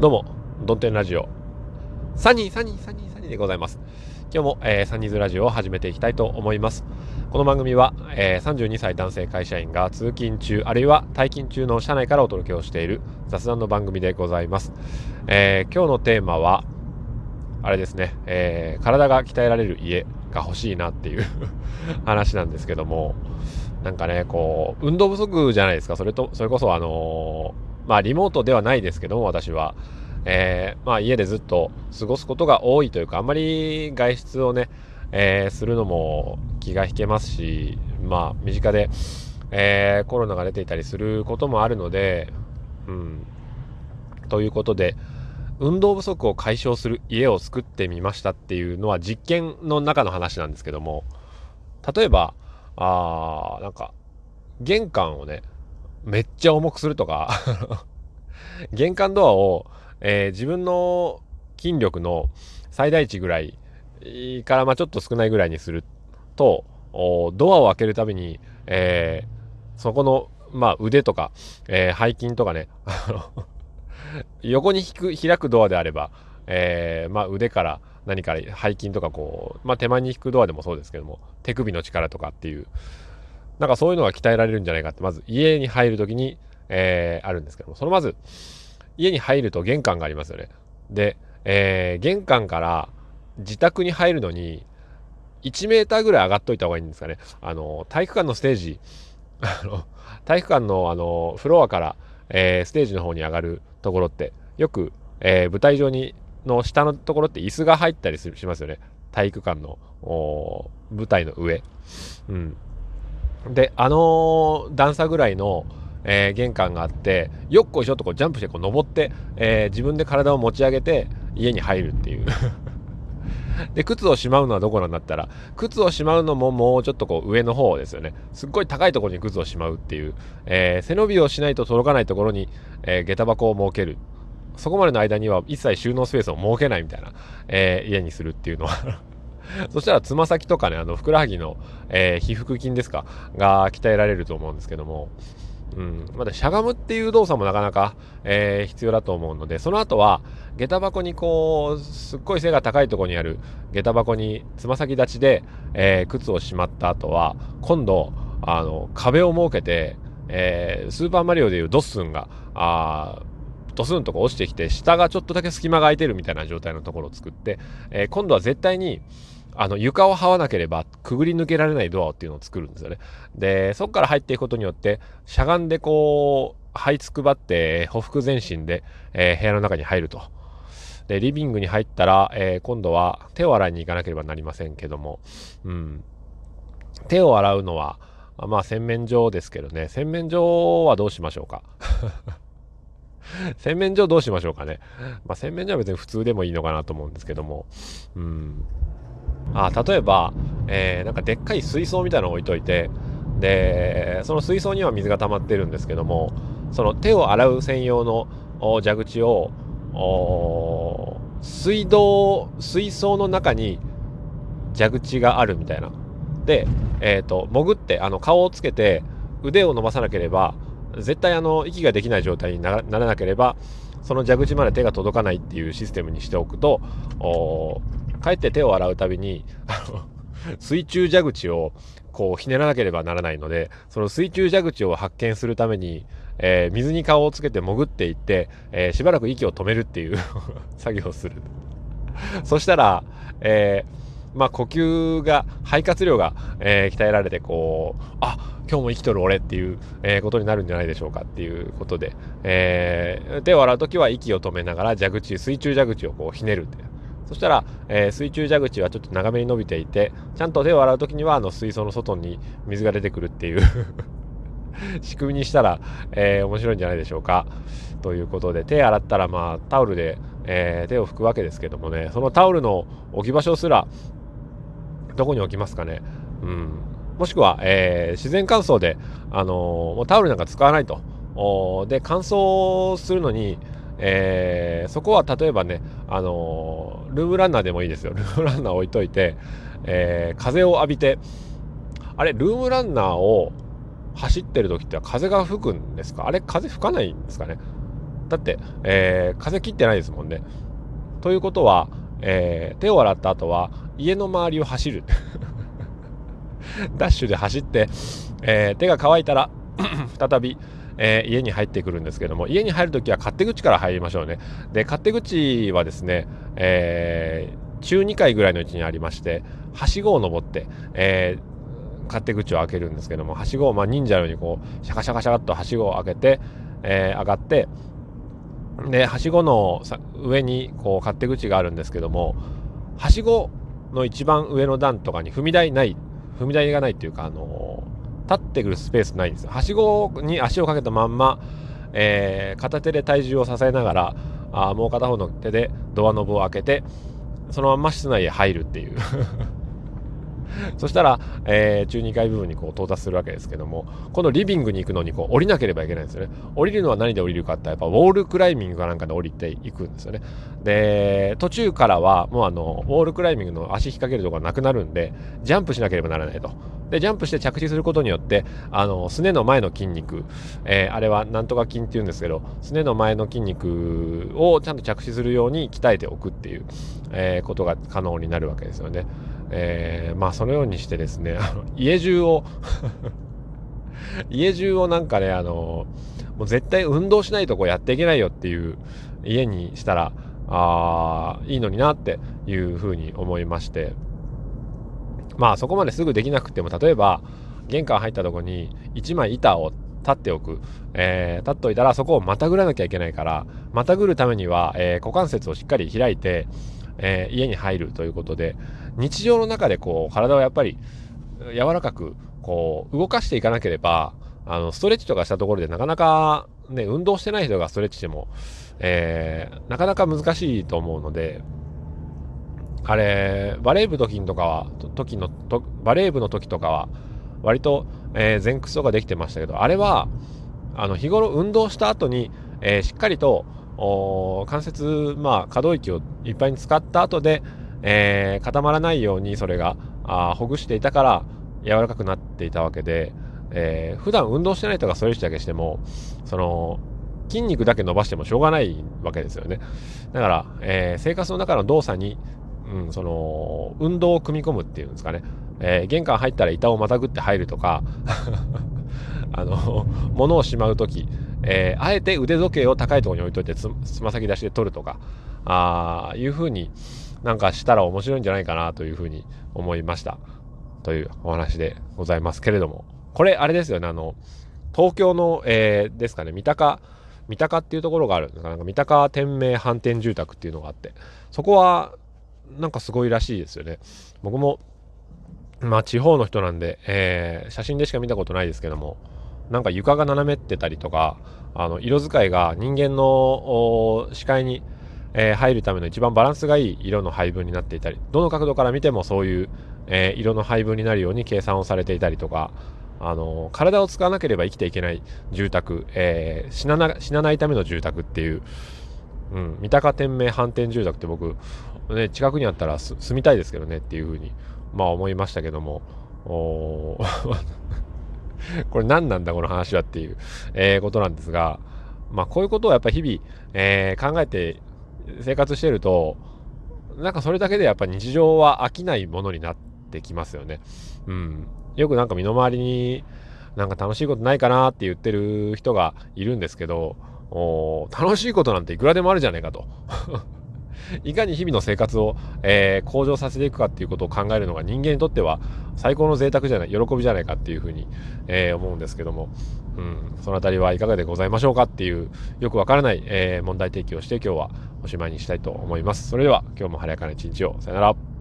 どうも、ドンテンラジオ。サニー、サニー、サニー、サニーでございます。今日も、えー、サニーズラジオを始めていきたいと思います。この番組は、えー、32歳男性会社員が通勤中、あるいは退勤中の社内からお届けをしている雑談の番組でございます。えー、今日のテーマは、あれですね、えー、体が鍛えられる家が欲しいなっていう 話なんですけども、なんかね、こう、運動不足じゃないですか。それと、それこそあのまあリモートではないですけども私は、えー、まあ家でずっと過ごすことが多いというかあんまり外出をね、えー、するのも気が引けますしまあ身近で、えー、コロナが出ていたりすることもあるのでうん。ということで運動不足を解消する家を作ってみましたっていうのは実験の中の話なんですけども例えばあなんか玄関をねめっちゃ重くするとか。玄関ドアを、えー、自分の筋力の最大値ぐらいからまあちょっと少ないぐらいにするとドアを開けるたびに、えー、そこの、まあ、腕とか、えー、背筋とかね 横に引く開くドアであれば、えー、まあ、腕から何から背筋とかこう、まあ、手前に引くドアでもそうですけども手首の力とかっていうなんかそういうのが鍛えられるんじゃないかって、まず家に入るときに、えー、あるんですけども、そのまず、家に入ると玄関がありますよね。で、えー、玄関から自宅に入るのに、1メーターぐらい上がっといた方がいいんですかね。あの、体育館のステージ、あの、体育館のあの、フロアから、えー、ステージの方に上がるところって、よく、えー、舞台上に、の下のところって椅子が入ったりしますよね。体育館の、舞台の上。うん。で、あの段差ぐらいの、えー、玄関があって、よっこいしょとこうジャンプしてこう登って、えー、自分で体を持ち上げて家に入るっていう で、靴をしまうのはどこなんだったら、靴をしまうのももうちょっとこう上の方ですよね。すっごい高いところに靴をしまうっていう、えー、背伸びをしないと届かないところに、えー、下駄箱を設ける。そこまでの間には一切収納スペースを設けないみたいな、えー、家にするっていうのは そしたらつま先とかね、あの、ふくらはぎの、えー、皮腹筋ですか、が鍛えられると思うんですけども、うん、まだしゃがむっていう動作もなかなか、えー、必要だと思うので、その後は、下駄箱にこう、すっごい背が高いところにある下駄箱につま先立ちで、えー、靴をしまった後は、今度、あの、壁を設けて、えー、スーパーマリオでいうドッスンが、あドスンとか落ちてきて、下がちょっとだけ隙間が空いてるみたいな状態のところを作って、え、今度は絶対に、あの床を這わなければくぐり抜けられないドアっていうのを作るんですよね。で、そこから入っていくことによって、しゃがんでこう、這いつくばって、ほふ前進で、えー、部屋の中に入ると。で、リビングに入ったら、えー、今度は手を洗いに行かなければなりませんけども、うん。手を洗うのは、まあ洗面所ですけどね、洗面所はどうしましょうか？洗面所どうしましょうかね。まあ洗面所は別に普通でもいいのかなと思うんですけども、うん。あ例えば、えー、なんかでっかい水槽みたいなのを置いといてでその水槽には水が溜まってるんですけどもその手を洗う専用の蛇口を水道水槽の中に蛇口があるみたいな。で、えーと、潜ってあの顔をつけて腕を伸ばさなければ絶対あの息ができない状態にならなければその蛇口まで手が届かないっていうシステムにしておくと帰って手を洗うたびに、あの、水中蛇口をこうひねらなければならないので、その水中蛇口を発見するために、えー、水に顔をつけて潜っていって、えー、しばらく息を止めるっていう 作業をする。そしたら、えー、まあ呼吸が、肺活量が、え鍛えられて、こう、あ、今日も生きとる俺っていう、えことになるんじゃないでしょうかっていうことで、え手を洗うときは息を止めながら蛇口、水中蛇口をこうひねるってそしたら、えー、水中蛇口はちょっと長めに伸びていて、ちゃんと手を洗う時にはあの水槽の外に水が出てくるっていう 仕組みにしたら、えー、面白いんじゃないでしょうか。ということで、手洗ったらまあタオルで、えー、手を拭くわけですけどもね、そのタオルの置き場所すら、どこに置きますかね。うん。もしくは、えー、自然乾燥で、あのもうタオルなんか使わないと。で、乾燥するのに、えー、そこは例えばね、あの、ルームランナーでもいいですよ。ルームランナー置いといて、えー、風を浴びて、あれ、ルームランナーを走ってる時って風が吹くんですか？あれ、風吹かないんですかね？だって、えー、風切ってないですもんね。ということは、えー、手を洗った後は家の周りを走る。ダッシュで走って、えー、手が乾いたら 再び、えー、家に入ってくるんですけども家に入るときは勝手口から入りましょうね。で勝手口はですね、えー、中2階ぐらいの位置にありましてはしごを登って、えー、勝手口を開けるんですけどもはしごを、まあ、忍者のようにこうシャカシャカシャカっとはしごを開けて、え、上がってではしごの上にこう勝手口があるんですけどもはしごの一番上の段とかに踏み台ない踏み台がないっていうか、あの、立ってくるスペースないんですよ。はしごに足をかけたまんま、えー、片手で体重を支えながら、あもう片方の手でドアノブを開けて、そのまんま室内へ入るっていう そしたら、えー、中2階部分にこう到達するわけですけども、このリビングに行くのにこう降りなければいけないんですよね。降りるのは何で降りるかってやっぱウォールクライミングかなんかで降りていくんですよね。で、途中からはもうあの、ウォールクライミングの足引っ掛けるところがなくなるんで、ジャンプしなければならないと。で、ジャンプして着地することによって、あの、すねの前の筋肉、えー、あれはなんとか筋って言うんですけど、すねの前の筋肉をちゃんと着地するように鍛えておくっていう、えー、ことが可能になるわけですよね。えー、まあそのようにしてですね、家中を 家中をなんかね、あの、もう絶対運動しないとこうやっていけないよっていう家にしたら、あいいのになっていうふうに思いまして、まあそこまですぐできなくても、例えば玄関入ったとこに1枚板を立っておく、えー、立っておいたらそこをまたぐらなきゃいけないから、またぐるためには、えー、股関節をしっかり開いて、えー、家に入るということで、日常の中でこう、体をやっぱり柔らかく、こう、動かしていかなければ、あの、ストレッチとかしたところでなかなか、ね、運動してない人がストレッチしても、え、なかなか難しいと思うので、あれ、バレー部の時とかは、時の、とバレー部の時とかは、割と、えー、前屈とかできてましたけど、あれは、あの、日頃運動した後に、えー、しっかりと、関節、まあ、可動域をいっぱいに使った後で、えー、固まらないようにそれがあほぐしていたから柔らかくなっていたわけで、えー、普段運動してない人がストレッチだけしてもその筋肉だけ伸ばしてもしょうがないわけですよね。だから、えー、生活の中の動作に、うん、その運動を組み込むっていうんですかね、えー、玄関入ったら板をまたぐって入るとか あの物をしまう時、えー、あえて腕時計を高いところに置いといてつま先出しで取るとかあいうふうになんかしたら面白いんじゃないかなというふうに思いました。というお話でございますけれども。これ、あれですよね、あの、東京の、えー、ですかね、三鷹、三鷹っていうところがあるんですかなんか三鷹天明反転住宅っていうのがあって、そこは、なんかすごいらしいですよね。僕も、まあ地方の人なんで、えー、写真でしか見たことないですけども、なんか床が斜めってたりとか、あの、色使いが人間の視界にえー、入るための一番バランスがいい色の配分になっていたりどの角度から見てもそういう、えー、色の配分になるように計算をされていたりとか、あの、体を使わなければ生きていけない住宅、え死なな死なないための住宅っていう、うん、三鷹天明反転住宅って僕、ね、近くにあったら住みたいですけどねっていうふうに、まあ、思いましたけども これ何なんだこの話はっていう、えことなんですが、まあ、こういうことをやっぱり日々、えー、考えて生活してると、なんかそれだけでやっぱ日常は飽きないものになってきますよね。うん。よくなんか身の回りになんか楽しいことないかなって言ってる人がいるんですけど、お楽しいことなんていくらでもあるじゃないかと。いかに日々の生活を、えー、向上させていくかっていうことを考えるのが人間にとっては最高の贅沢じゃない、喜びじゃないかっていうふうに、えー、思うんですけども、うん、そのあたりはいかがでございましょうかっていうよくわからない、えー、問題提起をして今日はおしまいにしたいと思います。それでは今日も晴れやかな一日を。さよなら。